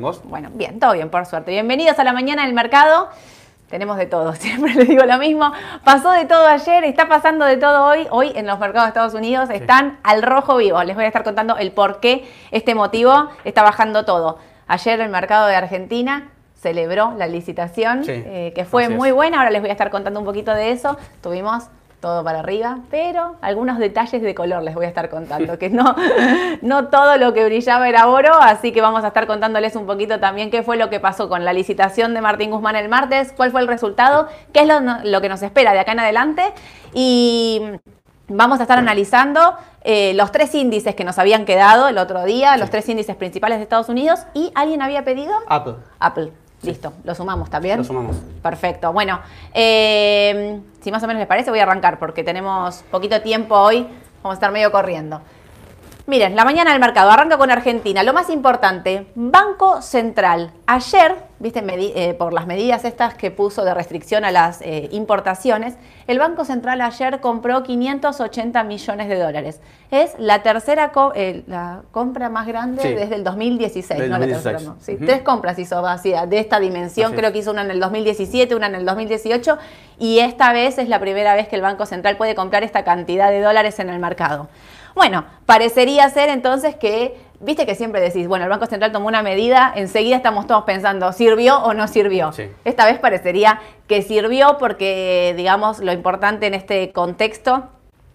¿Vos? Bueno, bien, todo bien, por suerte. Bienvenidos a la mañana del mercado. Tenemos de todo, siempre les digo lo mismo. Pasó de todo ayer, está pasando de todo hoy. Hoy en los mercados de Estados Unidos están al rojo vivo. Les voy a estar contando el por qué este motivo está bajando todo. Ayer el mercado de Argentina celebró la licitación, Sí, eh, que fue muy buena. Ahora les voy a estar contando un poquito de eso. Tuvimos todo para arriba, pero algunos detalles de color les voy a estar contando, que no, no todo lo que brillaba era oro, así que vamos a estar contándoles un poquito también qué fue lo que pasó con la licitación de Martín Guzmán el martes, cuál fue el resultado, qué es lo, lo que nos espera de acá en adelante y vamos a estar analizando eh, los tres índices que nos habían quedado el otro día, los tres índices principales de Estados Unidos y alguien había pedido Apple. Apple. Listo, lo sumamos también. Lo sumamos. Perfecto. Bueno, eh, si más o menos les parece, voy a arrancar porque tenemos poquito tiempo hoy. Vamos a estar medio corriendo. Miren, la mañana del mercado arranca con Argentina. Lo más importante, Banco Central. Ayer, viste, eh, por las medidas estas que puso de restricción a las eh, importaciones, el Banco Central ayer compró 580 millones de dólares. Es la tercera co- eh, la compra más grande Sí. desde el 2016. Del no la 2016. tercera, no. Sí, Ujú. Tres compras hizo así, de esta dimensión. Así. Creo que hizo una en el 2017, una en el 2018 y esta vez es la primera vez que el Banco Central puede comprar esta cantidad de dólares en el mercado. Bueno, parecería ser entonces que, viste que siempre decís, bueno, el Banco Central tomó una medida, enseguida estamos todos pensando, ¿sirvió o no sirvió? Sí. Esta vez parecería que sirvió porque, digamos, lo importante en este contexto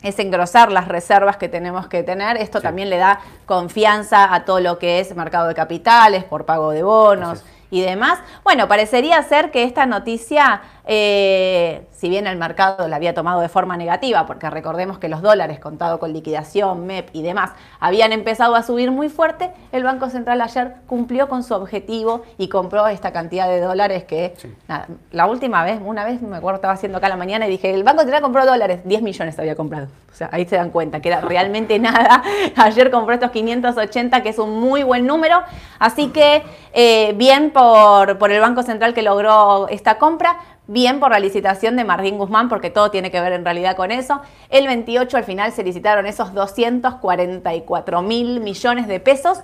es engrosar las reservas que tenemos que tener. Esto Sí. también le da confianza a todo lo que es mercado de capitales por pago de bonos y demás. Bueno, parecería ser que esta noticia, eh, si bien el mercado la había tomado de forma negativa, porque recordemos que los dólares contado con liquidación, MEP y demás habían empezado a subir muy fuerte, el Banco Central ayer cumplió con su objetivo y compró esta cantidad de dólares que, Sí. nada, la última vez, una vez me acuerdo, estaba haciendo acá a la mañana y dije, el Banco Central compró dólares, 10 millones había comprado. O sea, ahí se dan cuenta que era realmente nada. Ayer compró estos 580, que es un muy buen número. Así que eh, bien por, por el Banco Central que logró esta compra. Bien por la licitación de Martín Guzmán, porque todo tiene que ver en realidad con eso. El 28 al final se licitaron esos 244 mil millones de pesos.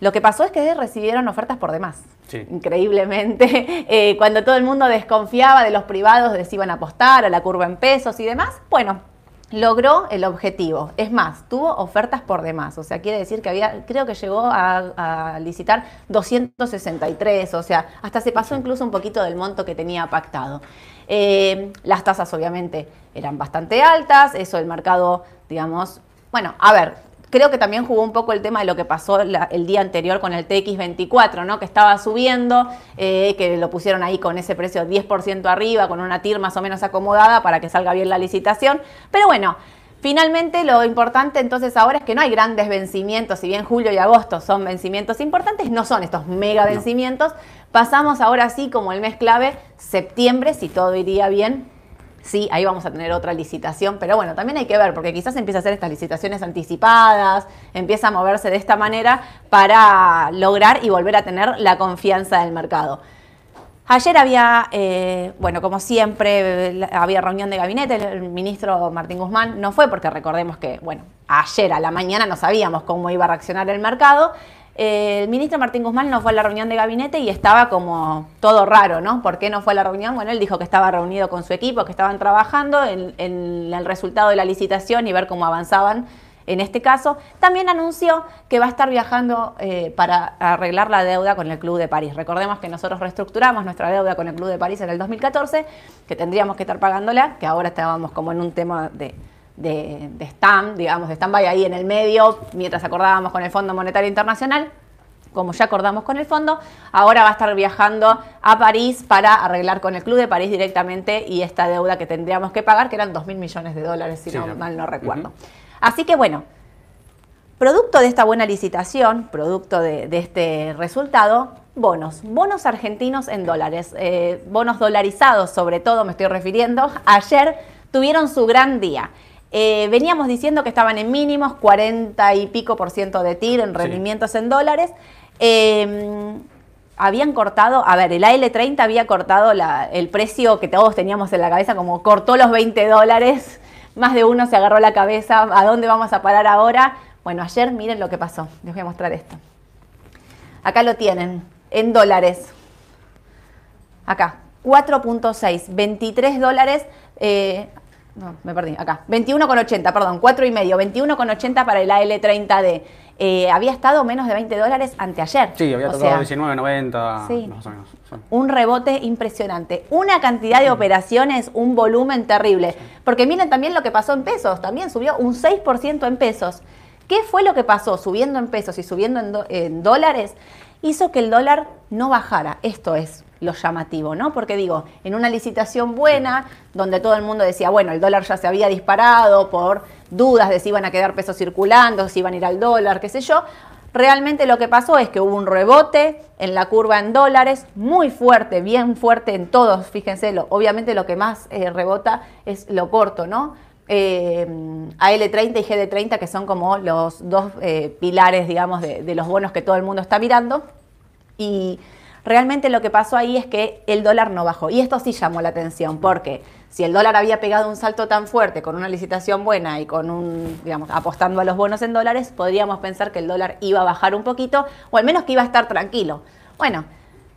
Lo que pasó es que recibieron ofertas por demás. Sí. Increíblemente. Eh, cuando todo el mundo desconfiaba de los privados de si iban a apostar a la curva en pesos y demás, bueno, logró el objetivo. Es más, tuvo ofertas por demás. O sea, quiere decir que había, creo que llegó a, a licitar 263. O sea, hasta se pasó incluso un poquito del monto que tenía pactado. Eh, las tasas obviamente eran bastante altas. Eso el mercado, digamos, bueno, a ver, Creo que también jugó un poco el tema de lo que pasó la- el día anterior con el TX24, ¿no? Que estaba subiendo, eh, que lo pusieron ahí con ese precio 10% arriba, con una TIR más o menos acomodada para que salga bien la licitación. Pero bueno, finalmente lo importante entonces ahora es que no hay grandes vencimientos, si bien julio y agosto son vencimientos importantes, no son estos mega vencimientos. Pasamos ahora sí como el mes clave, septiembre, si todo iría bien, Sí, ahí vamos a tener otra licitación, pero bueno, también hay que ver, porque quizás empieza a hacer estas licitaciones anticipadas, empieza a moverse de esta manera para lograr y volver a tener la confianza del mercado. Ayer había, eh, bueno, como siempre, había reunión de gabinete, el ministro Martín Guzmán no fue porque recordemos que, bueno, ayer a la mañana no sabíamos cómo iba a reaccionar el mercado. El ministro Martín Guzmán no fue a la reunión de gabinete y estaba como todo raro, ¿no? ¿Por qué no fue a la reunión? Bueno, él dijo que estaba reunido con su equipo, que estaban trabajando en, en el resultado de la licitación y ver cómo avanzaban en este caso, también anunció que va a estar viajando eh, para arreglar la deuda con el Club de París. Recordemos que nosotros reestructuramos nuestra deuda con el Club de París en el 2014, que tendríamos que estar pagándola, que ahora estábamos como en un tema de, de, de stand, digamos, de stand-by ahí en el medio, mientras acordábamos con el Fondo Monetario Internacional. Como ya acordamos con el fondo, ahora va a estar viajando a París para arreglar con el Club de París directamente y esta deuda que tendríamos que pagar, que eran 2 mil millones de dólares, si Sí, no mal no recuerdo. Así que bueno, producto de esta buena licitación, producto de, de este resultado, bonos, bonos argentinos en dólares, eh, bonos dolarizados sobre todo, me estoy refiriendo, ayer tuvieron su gran día. Eh, veníamos diciendo que estaban en mínimos, 40 y pico por ciento de TIR en Sí. rendimientos en dólares. Eh, habían cortado, a ver, el AL30 había cortado la- el precio que todos teníamos en la cabeza, como cortó los 20 dólares, más de uno se agarró la cabeza, ¿a dónde vamos a parar ahora? Bueno, ayer miren lo que pasó, les voy a mostrar esto. Acá lo tienen, en dólares. Acá, 4.6, 23 dólares. Eh, no, me perdí, acá. 21,80, perdón, 4 y medio, 21,80 para el AL30D. Eh, había estado menos de 20 dólares anteayer. Sí, había tocado 19,90 sí, más o menos. Un rebote impresionante. Una cantidad de operaciones, un volumen terrible. Porque miren también lo que pasó en pesos. También subió un 6% en pesos. ¿Qué fue lo que pasó subiendo en pesos y subiendo en dólares? Hizo que el dólar no bajara. Esto es lo llamativo, ¿no? Porque digo, en una licitación buena, donde todo el mundo decía, bueno, el dólar ya se había disparado por dudas de si iban a quedar pesos circulando, si iban a ir al dólar, qué sé yo, realmente lo que pasó es que hubo un rebote en la curva en dólares, muy fuerte, bien fuerte en todos, fíjense, lo, obviamente lo que más eh, rebota es lo corto, ¿no? Eh, AL30 y GD30, que son como los dos eh, pilares, digamos, de, de los bonos que todo el mundo está mirando. Y Realmente lo que pasó ahí es que el dólar no bajó. Y esto sí llamó la atención, porque si el dólar había pegado un salto tan fuerte con una licitación buena y con un, digamos, apostando a los bonos en dólares, podríamos pensar que el dólar iba a bajar un poquito, o al menos que iba a estar tranquilo. Bueno,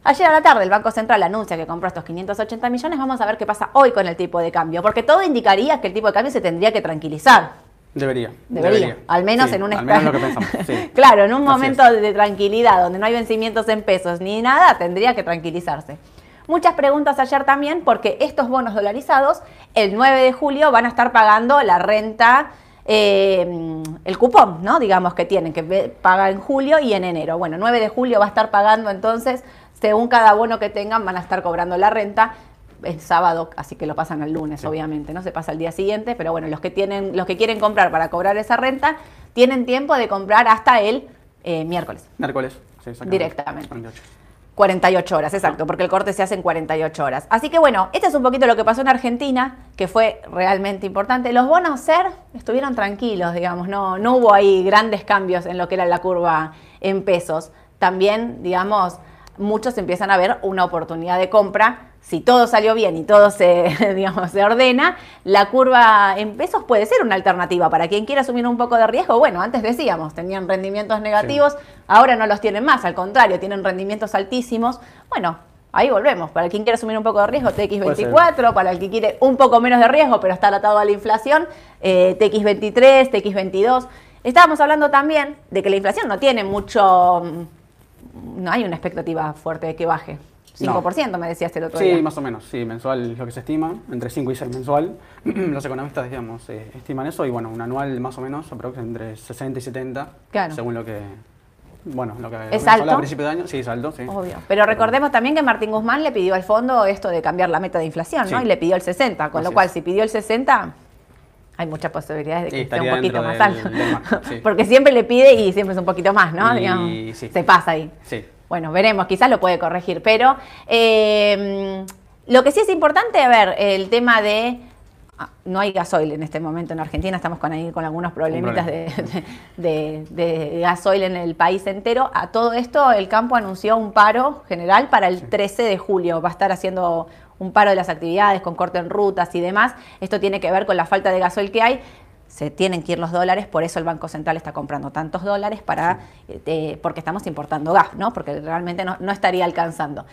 Ayer a la tarde el Banco Central anuncia que compró estos 580 millones. Vamos a ver qué pasa hoy con el tipo de cambio, porque todo indicaría que el tipo de cambio se tendría que tranquilizar. Debería. Debería. Al menos en un al menos lo que pensamos. claro, en un momento de tranquilidad, donde no hay vencimientos en pesos ni nada, tendría que tranquilizarse. Muchas preguntas ayer también, porque estos bonos dolarizados, el 9 de julio van a estar pagando la renta, eh, el cupón, ¿no? Digamos que tienen, que pagar en julio y en enero. Bueno, 9 de julio va a estar pagando entonces, según cada bono que tengan, van a estar cobrando la renta es sábado, así que lo pasan al lunes, obviamente, ¿no? Se pasa al día siguiente, pero bueno, los que tienen, los que quieren comprar para cobrar esa renta, tienen tiempo de comprar hasta el eh, miércoles. Miércoles, sí, Directamente. 48. 48 horas, exacto, porque el corte se hace en 48 horas. Así que bueno, este es un poquito lo que pasó en Argentina, que fue realmente importante. Los bonos SER estuvieron tranquilos, digamos, no, no hubo ahí grandes cambios en lo que era la curva en pesos. También, digamos, muchos empiezan a ver una oportunidad de compra si todo salió bien y todo se, digamos, se ordena, la curva en pesos puede ser una alternativa para quien quiera asumir un poco de riesgo. Bueno, antes decíamos, tenían rendimientos negativos, ahora no los tienen más, al contrario, tienen rendimientos altísimos. Bueno, ahí volvemos. Para quien quiera asumir un poco de riesgo, TX24, para el que quiere un poco menos de riesgo, pero está atado a la inflación, eh, TX23, TX22. Estábamos hablando también de que la inflación no tiene mucho, mm, no hay una expectativa fuerte de que baje. 5% me decías el otro sí, día. Sí, más o menos, sí, mensual es lo que se estima, entre 5 y 6 mensual. Los economistas, digamos, eh, estiman eso y bueno, un anual más o menos, entre 60 y 70, según lo que... Bueno, lo que ¿Es alto? a principio de año, sí, es alto, sí. Obvio. Pero recordemos también que Martín Guzmán le pidió al fondo esto de cambiar la meta de inflación, ¿no? Y le pidió el 60, con lo cual si pidió el 60, hay muchas posibilidades de que esté un poquito más alto. Porque siempre le pide y siempre es un poquito más, ¿no? Y, se pasa ahí. Sí. Bueno, veremos, quizás lo puede corregir, pero eh, lo que sí es importante, a ver, el tema de ah, no hay gasoil en este momento en Argentina, estamos con ahí con algunos problemitas de, gasoil en el país entero. A todo esto, el campo anunció un paro general para el 13 de julio. Va a estar haciendo un paro de las actividades con corte en rutas y demás. Esto tiene que ver con la falta de gasoil que hay se tienen que ir los dólares, por eso el Banco Central está comprando tantos dólares para, eh, porque estamos importando gas, ¿no? Porque realmente no, estaría alcanzando.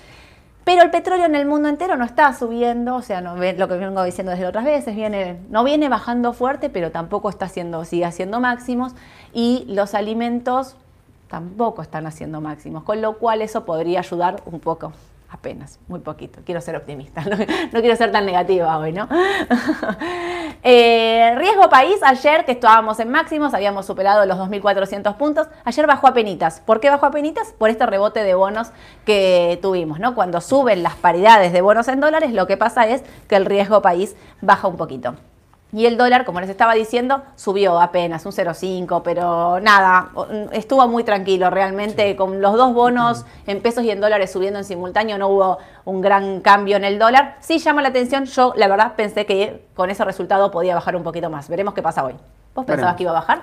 Pero el petróleo en el mundo entero no está subiendo, o sea, no, lo que vengo diciendo desde otras veces, viene, no viene bajando fuerte, pero tampoco está haciendo, sigue haciendo máximos, y los alimentos tampoco están haciendo máximos, con lo cual eso podría ayudar un poco apenas, muy poquito. Quiero ser optimista, no, quiero ser tan negativa hoy, ¿no? Eh, riesgo país, ayer que estábamos en máximos, habíamos superado los 2.400 puntos, ayer bajó a penitas. ¿Por qué bajó a penitas? Por este rebote de bonos que tuvimos, ¿no? Cuando suben las paridades de bonos en dólares, lo que pasa es que el riesgo país baja un poquito. Y el dólar, como les estaba diciendo, subió apenas un 0,5, pero nada, estuvo muy tranquilo realmente. Con los dos bonos en pesos y en dólares subiendo en simultáneo, no hubo un gran cambio en el dólar. Sí llama la atención, yo la verdad pensé que con ese resultado podía bajar un poquito más. Veremos qué pasa hoy. ¿Vos pensabas que iba a bajar?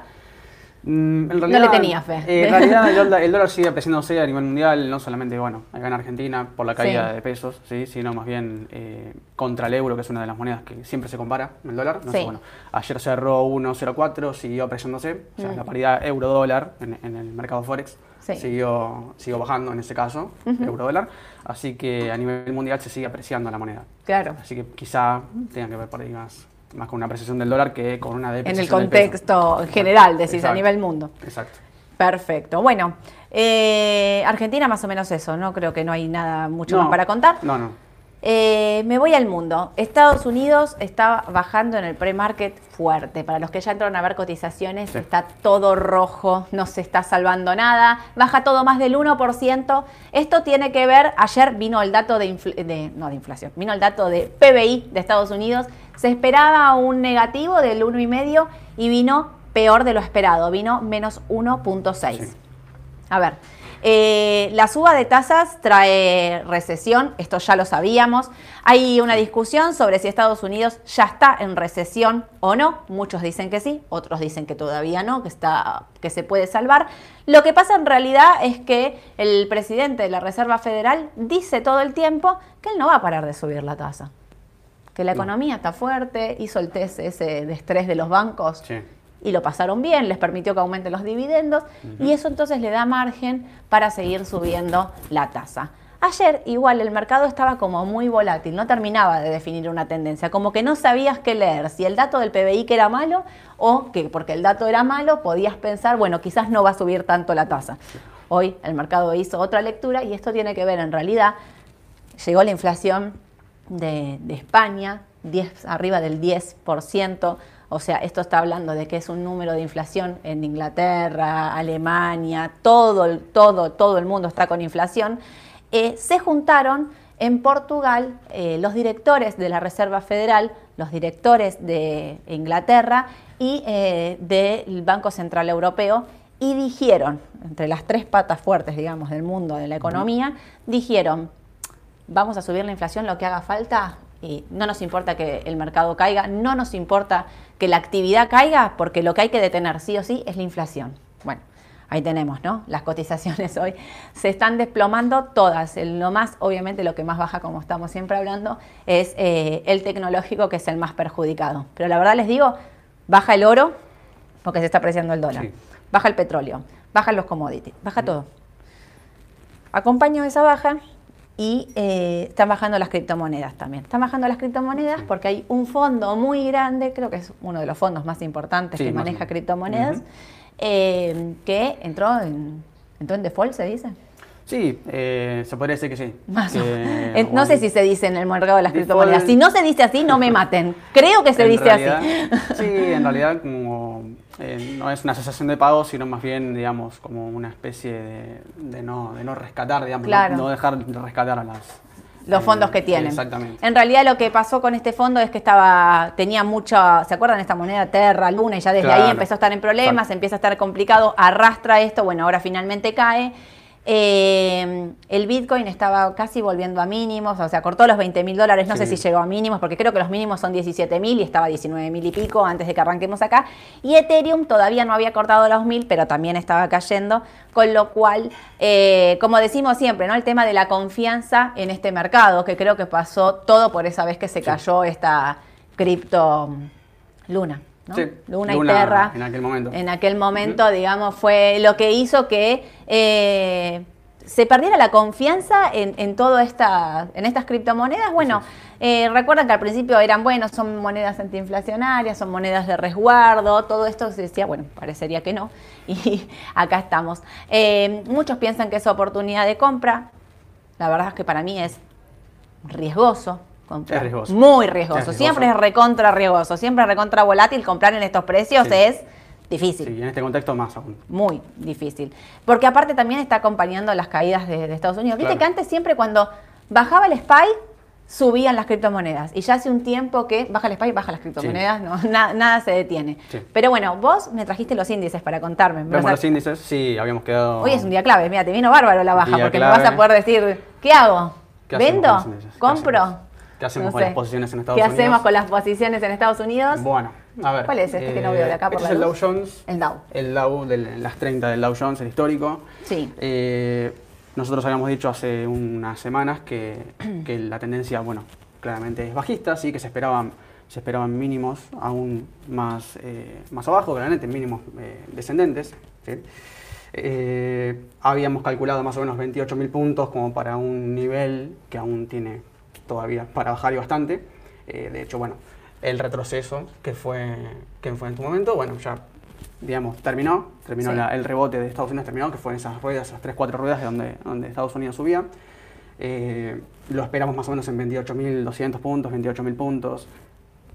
Mm, en realidad, no le tenía fe. Eh, en realidad el dólar, sigue apreciándose a nivel mundial, no solamente bueno, acá en Argentina por la caída de pesos, ¿sí? sino más bien eh, contra el euro, que es una de las monedas que siempre se compara el dólar. bueno, ayer cerró 1.04, siguió apreciándose, o sea, mm. la paridad euro-dólar en, el mercado Forex. siguió, siguió bajando en ese caso, euro dólar. Así que a nivel mundial se sigue apreciando la moneda. Claro. Así que quizá tenga que ver por ahí más, más con una apreciación del dólar que con una depreciación En el contexto general, decís, a nivel mundo. Exacto. Perfecto. Bueno, eh, Argentina más o menos eso, ¿no? Creo que no hay nada mucho más para contar. No, no. Eh, me voy al mundo. Estados Unidos está bajando en el pre-market fuerte. Para los que ya entraron a ver cotizaciones, está todo rojo, no se está salvando nada. Baja todo más del 1%. Esto tiene que ver, ayer vino el dato de, no de inflación, vino el dato de PBI de Estados Unidos. Se esperaba un negativo del 1,5 y vino peor de lo esperado, vino menos 1.6. A ver. Eh, la suba de tasas trae recesión, esto ya lo sabíamos. Hay una discusión sobre si Estados Unidos ya está en recesión o no. Muchos dicen que sí, otros dicen que todavía no, que, está, que se puede salvar. Lo que pasa en realidad es que el presidente de la Reserva Federal dice todo el tiempo que él no va a parar de subir la tasa. Que la economía está fuerte, hizo el test ese de estrés de los bancos. Sí y lo pasaron bien, les permitió que aumenten los dividendos y eso entonces le da margen para seguir subiendo la tasa. Ayer igual el mercado estaba como muy volátil, no terminaba de definir una tendencia, como que no sabías qué leer, si el dato del PBI que era malo o que porque el dato era malo podías pensar, bueno, quizás no va a subir tanto la tasa. Hoy el mercado hizo otra lectura y esto tiene que ver en realidad, llegó la inflación de, España, 10, arriba del 10%, o sea, esto está hablando de que es un número de inflación en Inglaterra, Alemania, todo, todo, todo el mundo está con inflación. Eh, se juntaron en Portugal eh, los directores de la Reserva Federal, los directores de Inglaterra y eh, del Banco Central Europeo y dijeron, entre las tres patas fuertes, digamos, del mundo de la economía, dijeron, vamos a subir la inflación lo que haga falta y no nos importa que el mercado caiga, no nos importa que la actividad caiga, porque lo que hay que detener sí o sí es la inflación. Bueno, ahí tenemos, ¿no? Las cotizaciones hoy se están desplomando todas. Lo más, obviamente, lo que más baja, como estamos siempre hablando, es eh, el tecnológico, que es el más perjudicado. Pero la verdad les digo, baja el oro, porque se está apreciando el dólar. Baja el petróleo, bajan los commodities, baja todo. Acompaño esa baja y eh, están bajando las criptomonedas también. Están bajando las criptomonedas porque hay un fondo muy grande, creo que es uno de los fondos más importantes que maneja criptomonedas, eh, que entró en, entró en default, se dice. Sí, eh, se podría decir que sí. no sé si se dice en el mercado de las criptomonedas. Si no se dice así, no me maten. Creo que se dice así. Sí, en realidad como eh, no es una asociación de pagos, sino más bien, digamos, como una especie de, no, de no rescatar, digamos, no, dejar de rescatar a las, los fondos que tienen. Exactamente. En realidad lo que pasó con este fondo es que estaba tenía mucha, ¿se acuerdan de esta moneda Terra, Luna? Y ya desde ahí empezó a estar en problemas, empieza a estar complicado, arrastra esto, bueno, ahora finalmente cae. Eh, el Bitcoin estaba casi volviendo a mínimos, o sea, cortó los 20 mil dólares, no sé si llegó a mínimos, porque creo que los mínimos son 17 mil y estaba 19 mil y pico antes de que arranquemos acá. Y Ethereum todavía no había cortado los mil, pero también estaba cayendo, con lo cual, eh, como decimos siempre, ¿no? El tema de la confianza en este mercado, que creo que pasó todo por esa vez que se cayó esta cripto luna. Luna, y Terra. En aquel momento. En aquel momento, digamos, fue lo que hizo que eh, se perdiera la confianza en, en, esta, en estas criptomonedas. Bueno, eh, recuerdan que al principio eran, bueno, son monedas antiinflacionarias, son monedas de resguardo, todo esto se decía, bueno, parecería que no. Y acá estamos. Eh, muchos piensan que es oportunidad de compra. La verdad es que para mí es riesgoso, es riesgoso. Muy riesgoso. Siempre es recontra riesgoso. Siempre es recontra volátil. Comprar en estos precios es difícil. Sí, en este contexto más aún. Muy difícil. Porque aparte también está acompañando las caídas de, Estados Unidos. Viste que antes siempre cuando bajaba el SPY, subían las criptomonedas. Y ya hace un tiempo que baja el SPY, baja las criptomonedas, no, nada se detiene. Pero bueno, vos me trajiste los índices para contarme. Vemos los índices, sí, habíamos quedado... Hoy es un día clave, mira, te vino bárbaro la baja, porque me vas a poder decir, ¿qué hago? ¿Vendo? ¿Compro? ¿Qué hacemos con las posiciones en Estados Unidos? ¿Qué hacemos con las posiciones en Estados Unidos? Bueno, a ver. ¿Cuál es este que no veo de acá? Eh, este es el Dow Jones. El Dow. El Dow, de las 30 del Dow Jones, el histórico. Sí. Eh, nosotros habíamos dicho hace unas semanas que, la tendencia, bueno, claramente es bajista, sí, que se esperaban, se esperaban mínimos aún más, eh, más abajo, claramente mínimos descendentes. Eh, habíamos calculado más o menos 28.000 puntos como para un nivel que aún tiene todavía para bajar y bastante. Eh, de hecho, bueno, el retroceso que fue, que fue en tu momento, bueno, ya digamos, terminó, terminó el rebote de Estados Unidos, terminó, que fue en esas ruedas, esas 3-4 ruedas de donde, donde Estados Unidos subía. Eh, lo esperamos más o menos en 28.200 puntos, 28.000 puntos,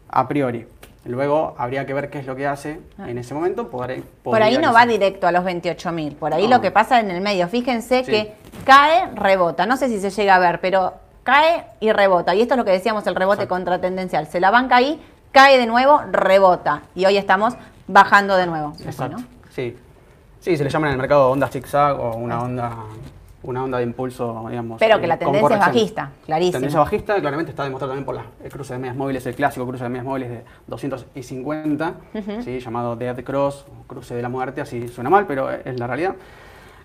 a priori. Luego habría que ver qué es lo que hace ah. en ese momento. Por ahí no va directo a los 28.000. Por ahí lo que pasa en el medio. Fíjense que cae, rebota. No sé si se llega a ver, pero cae y rebota. Y esto es lo que decíamos, el rebote contratendencial. Se la banca ahí, cae de nuevo, rebota. Y hoy estamos bajando de nuevo. Exacto. Sí. Sí, se le llama en el mercado onda zigzag o una onda una onda de impulso, digamos. Pero que la eh, tendencia es bajista, clarísimo. La tendencia bajista claramente está demostrado también por el cruce de medias móviles, el clásico cruce de medias móviles de 250, ¿sí? llamado Dead Cross, cruce de la muerte, así suena mal, pero es la realidad.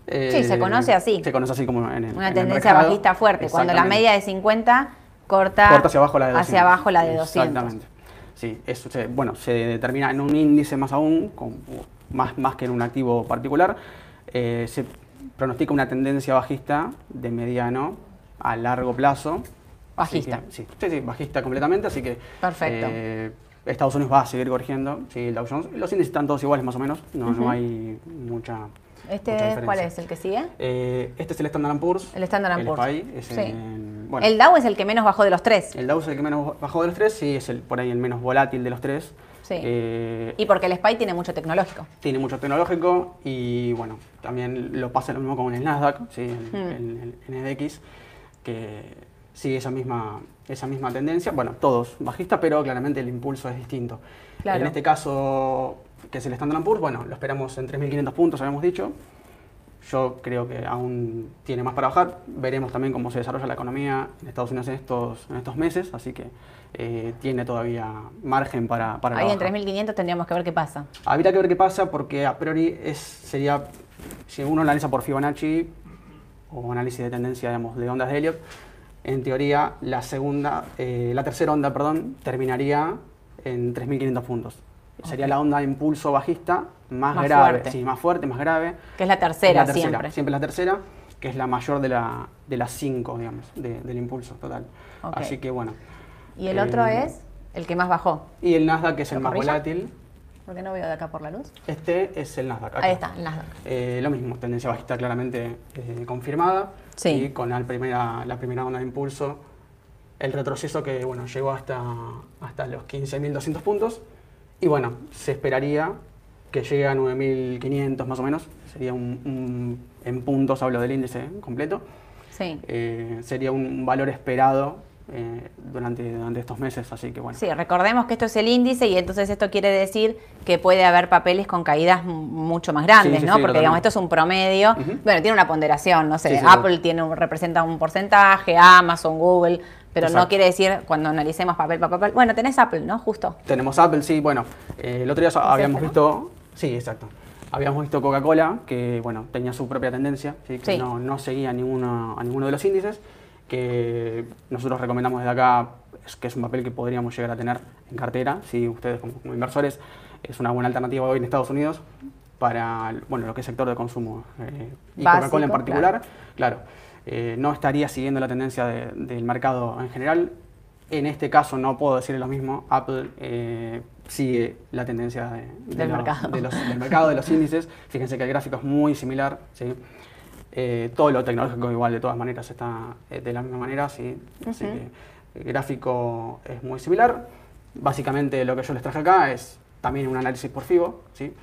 Sí, se conoce así. Se conoce así como en el Una tendencia bajista fuerte, cuando la media de 50 corta, corta hacia abajo la de 200. Hacia abajo la de 200. Exactamente. Sí, eso se, bueno, se determina en un índice más aún, con, más, más que en un activo particular. Eh, se pronostica una tendencia bajista de mediano a largo plazo. Bajista. Sí, sí, bajista completamente, así que Perfecto. Eh, Estados Unidos va a seguir corrigiendo, sí, el Dow Jones. Los índices están todos iguales más o menos, no, no hay mucha ¿Este cuál es el que sigue? Eh, este es el Standard Poor's. El Standard Poor's. El, sí. el Dow es el que menos bajó de los tres. El Dow es el que menos bajó de los tres, sí, es el, por ahí el menos volátil de los tres. Eh, y porque el SPY tiene mucho tecnológico. Tiene mucho tecnológico y bueno, también lo pasa lo mismo con el Nasdaq, ¿sí? el, hmm. NDX, que sigue esa misma, esa misma tendencia. Bueno, todos bajistas, pero claramente el impulso es distinto. En este caso, que es el Standard Poor's, bueno, lo esperamos en 3.500 puntos, habíamos dicho. Yo creo que aún tiene más para bajar. Veremos también cómo se desarrolla la economía en Estados Unidos en estos, en estos meses, así que eh, tiene todavía margen para, para Ahí en 3.500 tendríamos que ver qué pasa. Habría que ver qué pasa porque a priori es, sería, si uno analiza por Fibonacci o análisis de tendencia digamos, de ondas de Elliot, en teoría la segunda, eh, la tercera onda, perdón, terminaría en 3.500 puntos. Sería la onda de impulso bajista más, grave, sí, más fuerte, más grave. Que es la tercera, siempre. Siempre la tercera, que es la mayor de, la, de las cinco, digamos, del impulso total. Así que bueno. ¿Y el otro eh, es el que más bajó? Y el Nasdaq, que es el más volátil. ¿Por qué no veo de acá por la luz? Este es el Nasdaq. Ahí está, el Nasdaq. Eh, lo mismo, tendencia bajista claramente eh, confirmada. Sí. Y con la primera, la primera onda de impulso, el retroceso que bueno, llegó hasta, hasta los 15.200 puntos. Y bueno, se esperaría que llegue a 9.500 más o menos. Sería un, en puntos, hablo del índice completo. Sí. sería un valor esperado eh, durante, durante estos meses, así que bueno. Sí, recordemos que esto es el índice y entonces esto quiere decir que puede haber papeles con caídas mucho más grandes, ¿no? Porque digamos, esto es un promedio, bueno, tiene una ponderación, no sé, Apple tiene representa un porcentaje, Amazon, Google, pero no quiere decir cuando analicemos papel por papel. Bueno, tenés Apple, ¿no? Justo. Tenemos Apple, sí, bueno, eh, el otro día habíamos visto, sí, exacto. Habíamos visto Coca-Cola, que bueno, tenía su propia tendencia, que no, no seguía ninguno, a ninguno de los índices que nosotros recomendamos desde acá, es que es un papel que podríamos llegar a tener en cartera, si ustedes como, inversores, es una buena alternativa hoy en Estados Unidos para bueno, lo que es sector de consumo eh, y Coca-Cola en particular. Claro, eh, no estaría siguiendo la tendencia del mercado en general. En este caso no puedo decir lo mismo. Apple eh, sigue la tendencia del, mercado. De los, del mercado, de los índices. Fíjense que el gráfico es muy similar. ¿sí? Eh, todo lo tecnológico igual de todas maneras está eh, de la misma manera, sí. Así que el gráfico es muy similar. Básicamente lo que yo les traje acá es también un análisis por FIBO, ¿sí?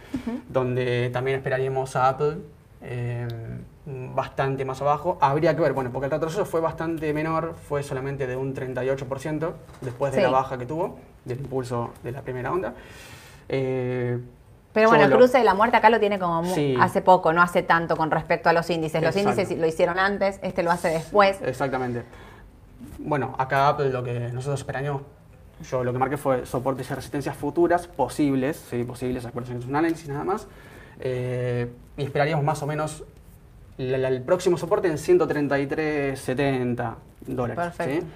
donde también esperaríamos a Apple eh, bastante más abajo. Habría que ver, bueno, porque el retroceso fue bastante menor, fue solamente de un 38% después de la baja que tuvo, del impulso de la primera onda. Pero bueno, el cruce de la muerte acá lo tiene como hace poco, no hace tanto con respecto a los índices. Los índices lo hicieron antes, este lo hace después. Exactamente. Bueno, acá lo que nosotros esperamos, yo lo que marqué fue soportes y resistencias futuras posibles, sí, posibles, acuérdense que es un análisis nada más. Eh, y esperaríamos más o menos el, próximo soporte en 133,70 dólares. Perfecto.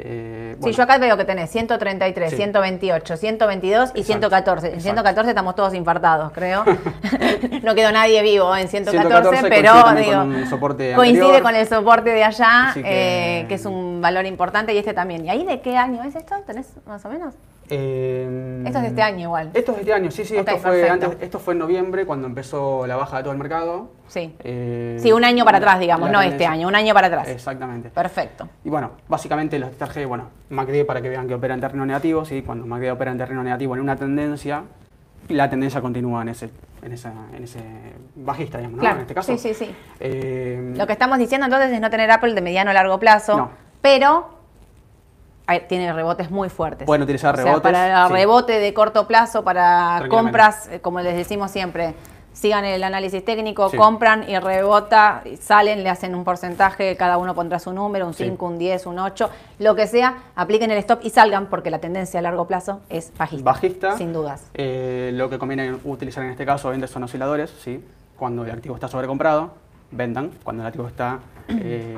Eh, Sí, yo acá veo que tenés 133, Sí. 128, 122 y Exacto, 114. En exacto. 114 estamos todos infartados, creo. no quedó nadie vivo en 114, 114 pero digo, con soporte coincide anterior. con el soporte de allá, que- eh, que es un valor importante y este también. ¿Y ahí de qué año es esto? ¿Tenés más o menos? Eh, Esto es de este año igual. Esto es de este año, sí, sí. Esto, fue perfecto. antes, esto fue en noviembre cuando empezó la baja de todo el mercado. Sí. Eh, Sí, un año para atrás, digamos, no este año, un año para atrás. Exactamente. Perfecto. Y bueno, básicamente los TRG, bueno, MACD para que vean que opera en terreno negativo, ¿sí? cuando MACD opera en terreno negativo en una tendencia, la tendencia continúa en ese, en esa, en ese bajista, digamos, ¿no? Claro. En este caso. Sí, sí, sí. Eh, Lo que estamos diciendo entonces es no tener Apple de mediano a largo plazo, No. pero tiene rebotes muy fuertes. Pueden utilizar O sea, rebotes, para sí. rebote de corto plazo, para compras, eh, como les decimos siempre, sigan el análisis técnico, Sí. compran y rebota, salen, le hacen un porcentaje, cada uno pondrá su número, un Sí. 5, un 10, un 8, lo que sea, apliquen el stop y salgan porque la tendencia a largo plazo es bajista. bajista. Sin dudas. Eh, lo que conviene utilizar en este caso, obviamente, son osciladores, ¿sí? Cuando el activo está sobrecomprado, vendan. Cuando el activo está eh,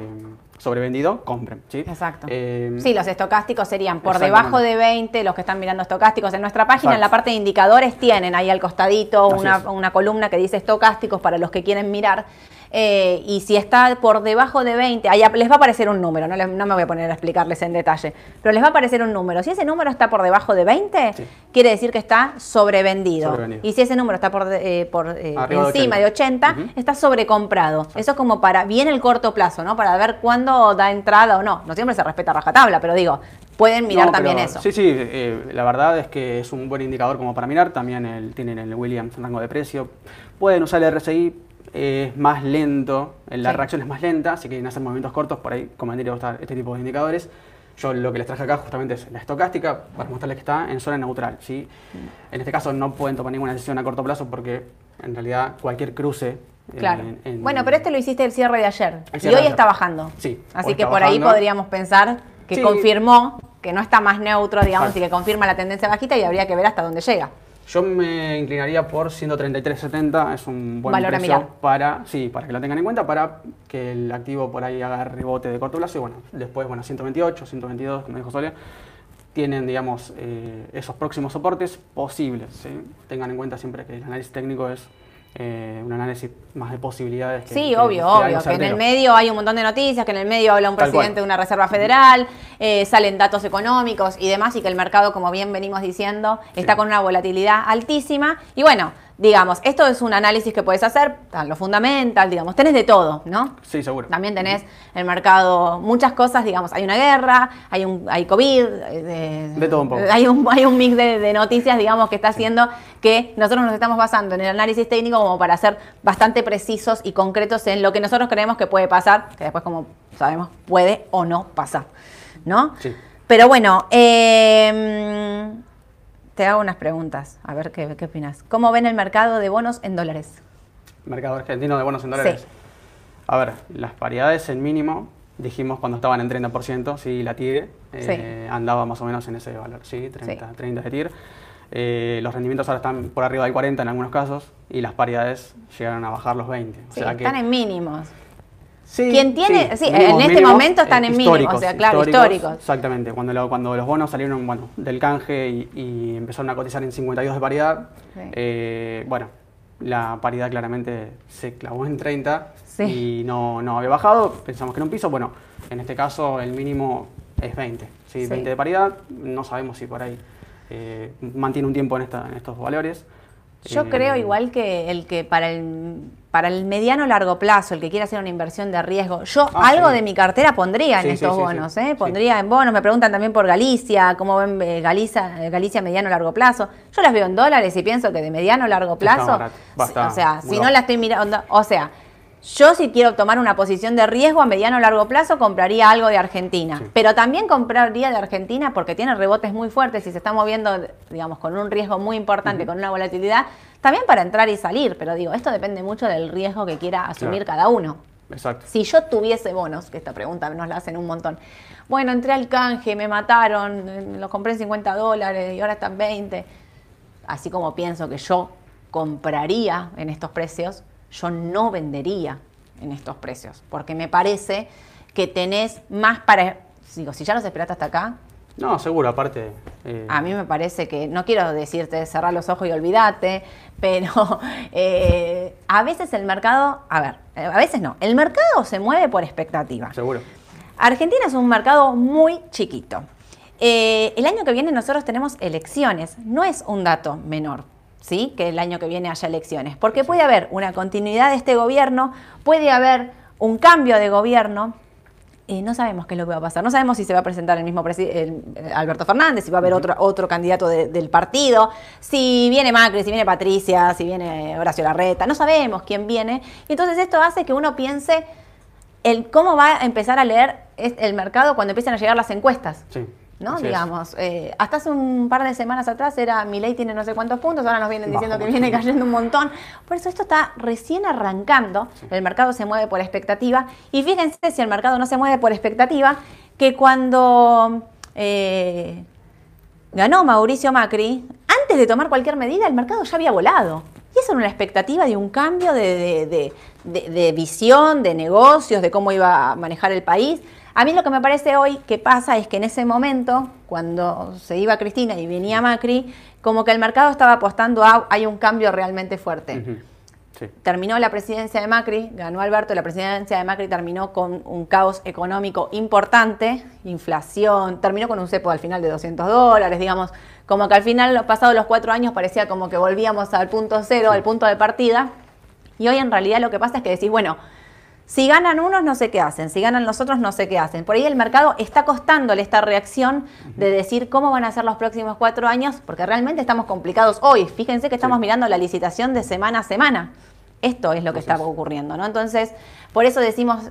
sobrevendido, compren, ¿sí? Exacto. Eh, Sí, los estocásticos serían por debajo de 20, los que están mirando estocásticos. En nuestra página, en la parte de indicadores, tienen ahí al costadito una, una columna que dice estocásticos para los que quieren mirar. Eh, y si está por debajo de 20, ahí ap- les va a aparecer un número, no, les- no me voy a poner a explicarles en detalle, pero les va a aparecer un número. Si ese número está por debajo de 20, Sí. quiere decir que está sobrevendido. Sobrevendido. Y si ese número está por, eh, por eh, de encima 80. de 80, Ujú. está sobrecomprado. Eso es como para bien el corto plazo, ¿no? Para ver cuándo da entrada o no. No siempre se respeta rajatabla, pero digo, pueden mirar No, también pero eso. Sí, sí, eh, la verdad es que es un buen indicador como para mirar. También el- tienen el Williams rango de precio. Pueden usar el RSI, es más lento, eh, la Sí. reacción es más lenta, así que en hacer movimientos cortos, por ahí convendría usar este tipo de indicadores. Yo lo que les traje acá justamente es la estocástica para mostrarles que está en zona neutral. ¿sí? Mm. En este caso no pueden tomar ninguna decisión a corto plazo porque en realidad cualquier cruce. eh, Claro. en- en- bueno, pero este lo hiciste el cierre de ayer. Y hoy está bajando. Sí, Así que por ahí podríamos pensar que Sí. confirmó que no está más neutro, digamos, Exacto. y que confirma la tendencia bajita y habría que ver hasta dónde llega. Yo me inclinaría por 133.70, es un buen Valor precio para, sí, para que lo tengan en cuenta, para que el activo por ahí haga rebote de corto plazo y bueno, después, bueno, 128, 122, como dijo Solia, tienen, digamos, eh, esos próximos soportes posibles. ¿sí? Tengan en cuenta siempre que el análisis técnico es eh, un análisis más de posibilidades. Que, Sí, que- obvio, obvio. Que en el medio hay un montón de noticias, que en el medio habla un Tal presidente cual. de una reserva federal, eh, salen datos económicos y demás, y que el mercado, como bien venimos diciendo, está con una volatilidad altísima. Y bueno, digamos, esto es un análisis que puedes hacer, lo fundamental, digamos, tenés de todo, ¿no? Sí, seguro. También tenés el mercado, muchas cosas, digamos, hay una guerra, hay un hay COVID, eh, De todo un poco. Hay un, hay un mix de, de noticias, digamos, que está haciendo que nosotros nos estamos basando en el análisis técnico como para ser bastante precisos y concretos en lo que nosotros creemos que puede pasar, que después, como sabemos, puede o no pasar, ¿no? Sí. Pero bueno, eh, te hago unas preguntas, a ver qué, qué opinas. ¿Cómo ven el mercado de bonos en dólares? Mercado argentino de bonos en dólares. Sí. A ver, las paridades en mínimo, dijimos cuando estaban en 30%, sí, la TIR eh, andaba más o menos en ese valor, sí, 30, Sí. 30 de TIR. Eh, los rendimientos ahora están por arriba del 40 en algunos casos y las paridades llegaron a bajar los 20. O Sí, sea que- están en mínimos. Sí, ¿Quién tiene? Sí, mínimos, en este mínimos, momento están en mínimos, o sea, claro, históricos. Exactamente, cuando, lo- cuando los bonos salieron bueno, del canje y, y empezaron a cotizar en 52 de paridad, Sí. eh, bueno, la paridad claramente se clavó en 30 Sí. y no, no había bajado, pensamos que era un piso, bueno, en este caso el mínimo es 20, ¿sí? Sí. 20 de paridad, no sabemos si por ahí eh, mantiene un tiempo en, esta, en estos valores. Yo Eh, creo igual que el que para el para el mediano largo plazo, el que quiera hacer una inversión de riesgo, yo Ah, algo sí. de mi cartera pondría en Sí, estos sí, bonos, ¿eh? Pondría en bonos, me preguntan también por Galicia, cómo ven eh, Galicia, eh, Galicia mediano largo plazo. Yo las veo en dólares y pienso que de mediano largo plazo, barato, va a estar o sea, si no la estoy mirando, o sea, yo si quiero tomar una posición de riesgo a mediano o largo plazo, compraría algo de Argentina. Sí. Pero también compraría de Argentina porque tiene rebotes muy fuertes y se está moviendo, digamos, con un riesgo muy importante, con una volatilidad, también para entrar y salir. Pero digo, esto depende mucho del riesgo que quiera asumir Claro. cada uno. Exacto. Si yo tuviese bonos, que esta pregunta nos la hacen un montón. Bueno, entré al canje, me mataron, los compré en 50 dólares y ahora están 20. Así como pienso que yo compraría en estos precios, yo no vendería en estos precios, porque me parece que tenés más para digo, si ya los esperaste hasta acá, no, seguro, aparte. Eh, a mí me parece que, no quiero decirte cerrar los ojos y olvídate, pero eh, a veces el mercado, a ver, eh, a veces no, el mercado se mueve por expectativa. Seguro. Argentina es un mercado muy chiquito. el año que viene nosotros tenemos elecciones, no es un dato menor. ¿Sí? que el año que viene haya elecciones, porque puede haber una continuidad de este gobierno, puede haber un cambio de gobierno, eh, no sabemos qué es lo que va a pasar. No sabemos si se va a presentar el mismo presidente, Alberto Fernández, si va a haber otro, otro candidato del partido, si viene Macri, si viene Patricia, si viene Horacio Larreta. No sabemos quién viene. Y entonces esto hace que uno piense el cómo va a empezar a leer el mercado cuando empiecen a llegar las encuestas. Sí. ¿No? Digamos, eh, hasta hace un par de semanas atrás era mi ley tiene no sé cuántos puntos, ahora nos vienen diciendo que viene cayendo un montón. Por eso esto está recién arrancando, el mercado se mueve por expectativa y fíjense si el mercado no se mueve por expectativa, que cuando eh, ganó Mauricio Macri, antes de tomar cualquier medida, el mercado ya había volado. Y eso era una expectativa de un cambio de, de visión, de negocios, de cómo iba a manejar el país. A mí lo que me parece hoy que pasa es que en ese momento, cuando se iba Cristina y venía Macri, como que el mercado estaba apostando a hay un cambio realmente fuerte. Terminó la presidencia de Macri, ganó Alberto, la presidencia de Macri terminó con un caos económico importante, inflación, terminó con un cepo al final de 200 dólares, digamos, como que al final, pasados los cuatro años, parecía como que volvíamos al punto cero, al punto de partida, y hoy en realidad lo que pasa es que decís, bueno, si ganan unos, no sé qué hacen. Si ganan los otros, no sé qué hacen. Por ahí el mercado está costándole esta reacción de decir cómo van a ser los próximos cuatro años, porque realmente estamos complicados hoy. Fíjense que estamos mirando la licitación de semana a semana. Esto es lo que está ocurriendo, ¿no? Entonces, por eso decimos,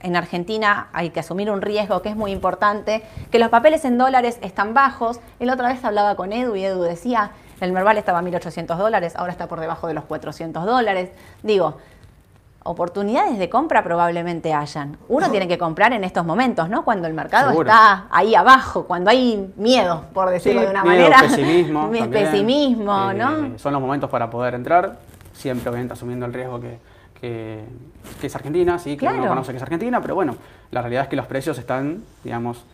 en Argentina hay que asumir un riesgo que es muy importante, que los papeles en dólares están bajos. El otra vez hablaba con Edu y Edu decía, el Merval estaba a 1.800 dólares, ahora está por debajo de los 400 dólares. Digo, oportunidades de compra probablemente hayan. Uno tiene que comprar en estos momentos, ¿no? Cuando el mercado está ahí abajo, cuando hay miedo, por decirlo de una manera. Pesimismo. pesimismo, eh, ¿no? Son los momentos para poder entrar, siempre obviamente asumiendo el riesgo que, que, es Argentina, sí, que uno conoce que es Argentina, pero bueno, la realidad es que los precios están, digamos,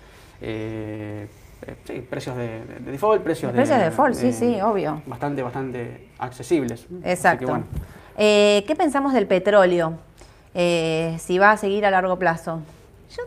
eh, eh, sí, precios de, default, precios, de, precios de default, sí, sí, obvio. Bastante, bastante accesibles. Exacto. Eh, ¿Qué pensamos del petróleo? Eh, si va a seguir a largo plazo. Yo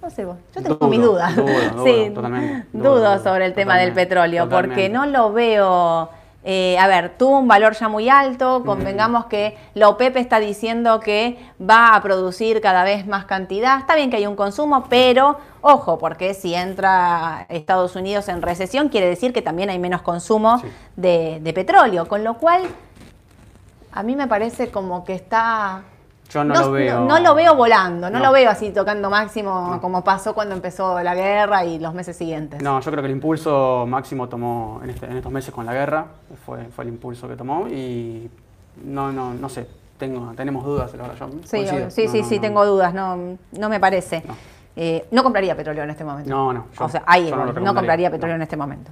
no sé vos, yo tengo mis dudas. Dudo, sí, totalmente, dudo, sobre el tema del petróleo, porque no lo veo... Eh, a ver, tuvo un valor ya muy alto, convengamos que la OPEP está diciendo que va a producir cada vez más cantidad. Está bien que hay un consumo, pero ojo, porque si entra Estados Unidos en recesión, quiere decir que también hay menos consumo de, de petróleo, con lo cual a mí me parece como que está... Yo no, lo veo. No, lo veo volando, no, lo veo así tocando máximo como pasó cuando empezó la guerra y los meses siguientes. No, yo creo que el impulso máximo tomó en, este, estos meses con la guerra, fue, fue el impulso que tomó y no, no, no sé, tengo, tenemos dudas, la verdad. sí, sí, sí, sí, tengo dudas, no, no me parece. Eh, no compraría petróleo en este momento. No, no. o sea, ahí no compraría petróleo en este momento.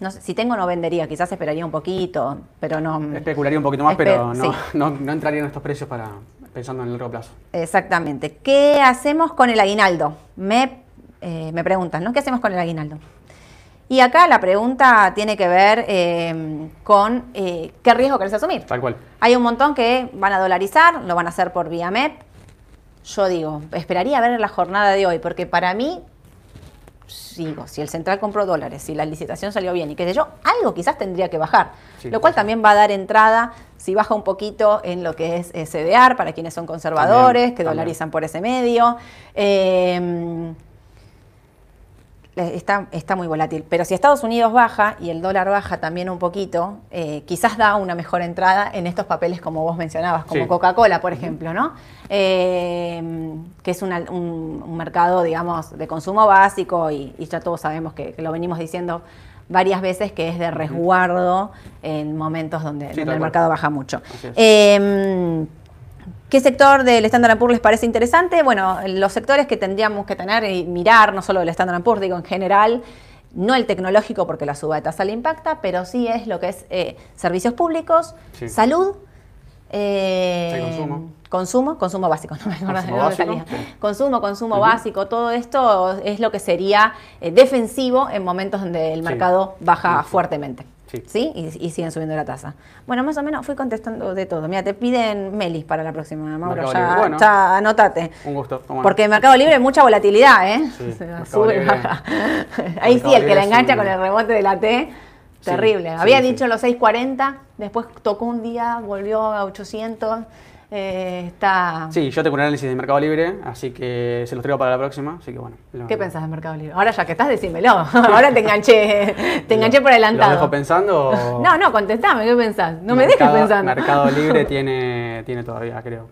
No si tengo no vendería, quizás esperaría un poquito, pero no... Especularía un poquito más, pero no, entraría en estos precios para pensando en el largo plazo. Exactamente. ¿Qué hacemos con el aguinaldo? Me, eh, me preguntan, ¿no? ¿Qué hacemos con el aguinaldo? Y acá la pregunta tiene que ver eh, con eh, qué riesgo querés asumir. Tal cual. Hay un montón que van a dolarizar, lo van a hacer por vía MEP. Yo digo, esperaría ver la jornada de hoy, porque para mí sigo, si el central compró dólares, si la licitación salió bien y qué sé yo, algo quizás tendría que bajar. lo cual también va a dar entrada, si baja un poquito, en lo que es SDR para quienes son conservadores, que dolarizan por ese medio. Eh, Está, está, muy volátil. Pero si Estados Unidos baja y el dólar baja también un poquito, eh, quizás da una mejor entrada en estos papeles como vos mencionabas, como Coca-Cola, por ejemplo, ¿no? Eh, que es un, mercado, digamos, de consumo básico y, ya todos sabemos que, lo venimos diciendo varias veces que es de resguardo en momentos donde, el mercado baja mucho. ¿Qué sector del Standard Poor's les parece interesante? Bueno, los sectores que tendríamos que tener y mirar, no solo del Standard Poor's, digo en general, no el tecnológico porque la suba de tasa le impacta, pero sí es lo que es eh, servicios públicos, salud, Eh, consumo. Consumo, consumo básico, no me acuerdo Consumo de dónde básico, salía. sí. Consumo, consumo básico, todo esto es lo que sería eh, defensivo en momentos donde el mercado baja Sí, sí. Y, y siguen subiendo la tasa. Bueno, más o menos fui contestando de todo. Mira, te piden Melis para la próxima, Mauro. Ya. Bueno. ya anotate. Un gusto. Bueno. Porque en Mercado Libre hay mucha volatilidad, ¿eh? Sí, sube baja. Ahí sí, el que la engancha con el rebote de la T, terrible. sí, Había sí. dicho los 6.40, después tocó un día, volvió a 800. Eh, está... Sí, yo tengo un análisis de Mercado Libre, así que se los traigo para la próxima. Así que bueno. lo- ¿Qué pensás de Mercado Libre? Ahora ya que estás, decímelo. Ahora te enganché, te enganché por ¿Los adelantado. dejo pensando? o- No, no, contestame, ¿qué pensás? No me dejes pensando. Mercado Libre tiene, tiene todavía, creo.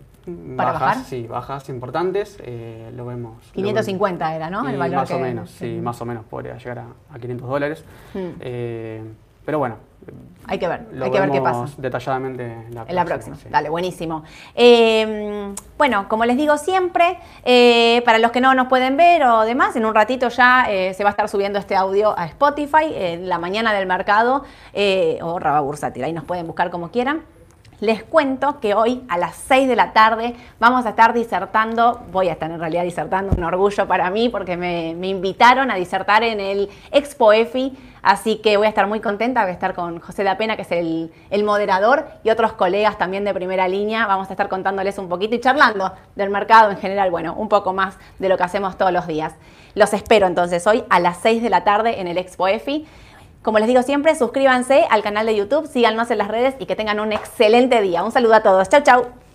¿Para bajas, bajar? Sí, bajas importantes. eh, lo vemos. lo 550 era, ¿no? El valor más o que- menos, sí, más o menos podría llegar a, a 500 dólares. Mm. Eh, pero bueno, Hay que ver, lo hay que ver qué pasa. detalladamente en la En la próxima. sí. Dale, buenísimo. Eh, bueno, como les digo siempre, eh, para los que no nos pueden ver o demás, en un ratito ya eh, se va a estar subiendo este audio a Spotify en la mañana del mercado eh, o Raba Bursátil. Ahí nos pueden buscar como quieran. Les cuento que hoy a las 6 de la tarde vamos a estar disertando, voy a estar en realidad disertando, un orgullo para mí porque me, me invitaron a disertar en el Expo EFI, así que voy a estar muy contenta, voy a estar con José Da Pena, que es el, el moderador, y otros colegas también de primera línea, vamos a estar contándoles un poquito y charlando del mercado en general, bueno, un poco más de lo que hacemos todos los días. Los espero entonces hoy a las 6 de la tarde en el Expo EFI. Como les digo siempre, suscríbanse al canal de YouTube, síganos en las redes y que tengan un excelente día. Un saludo a todos. Chau, chau.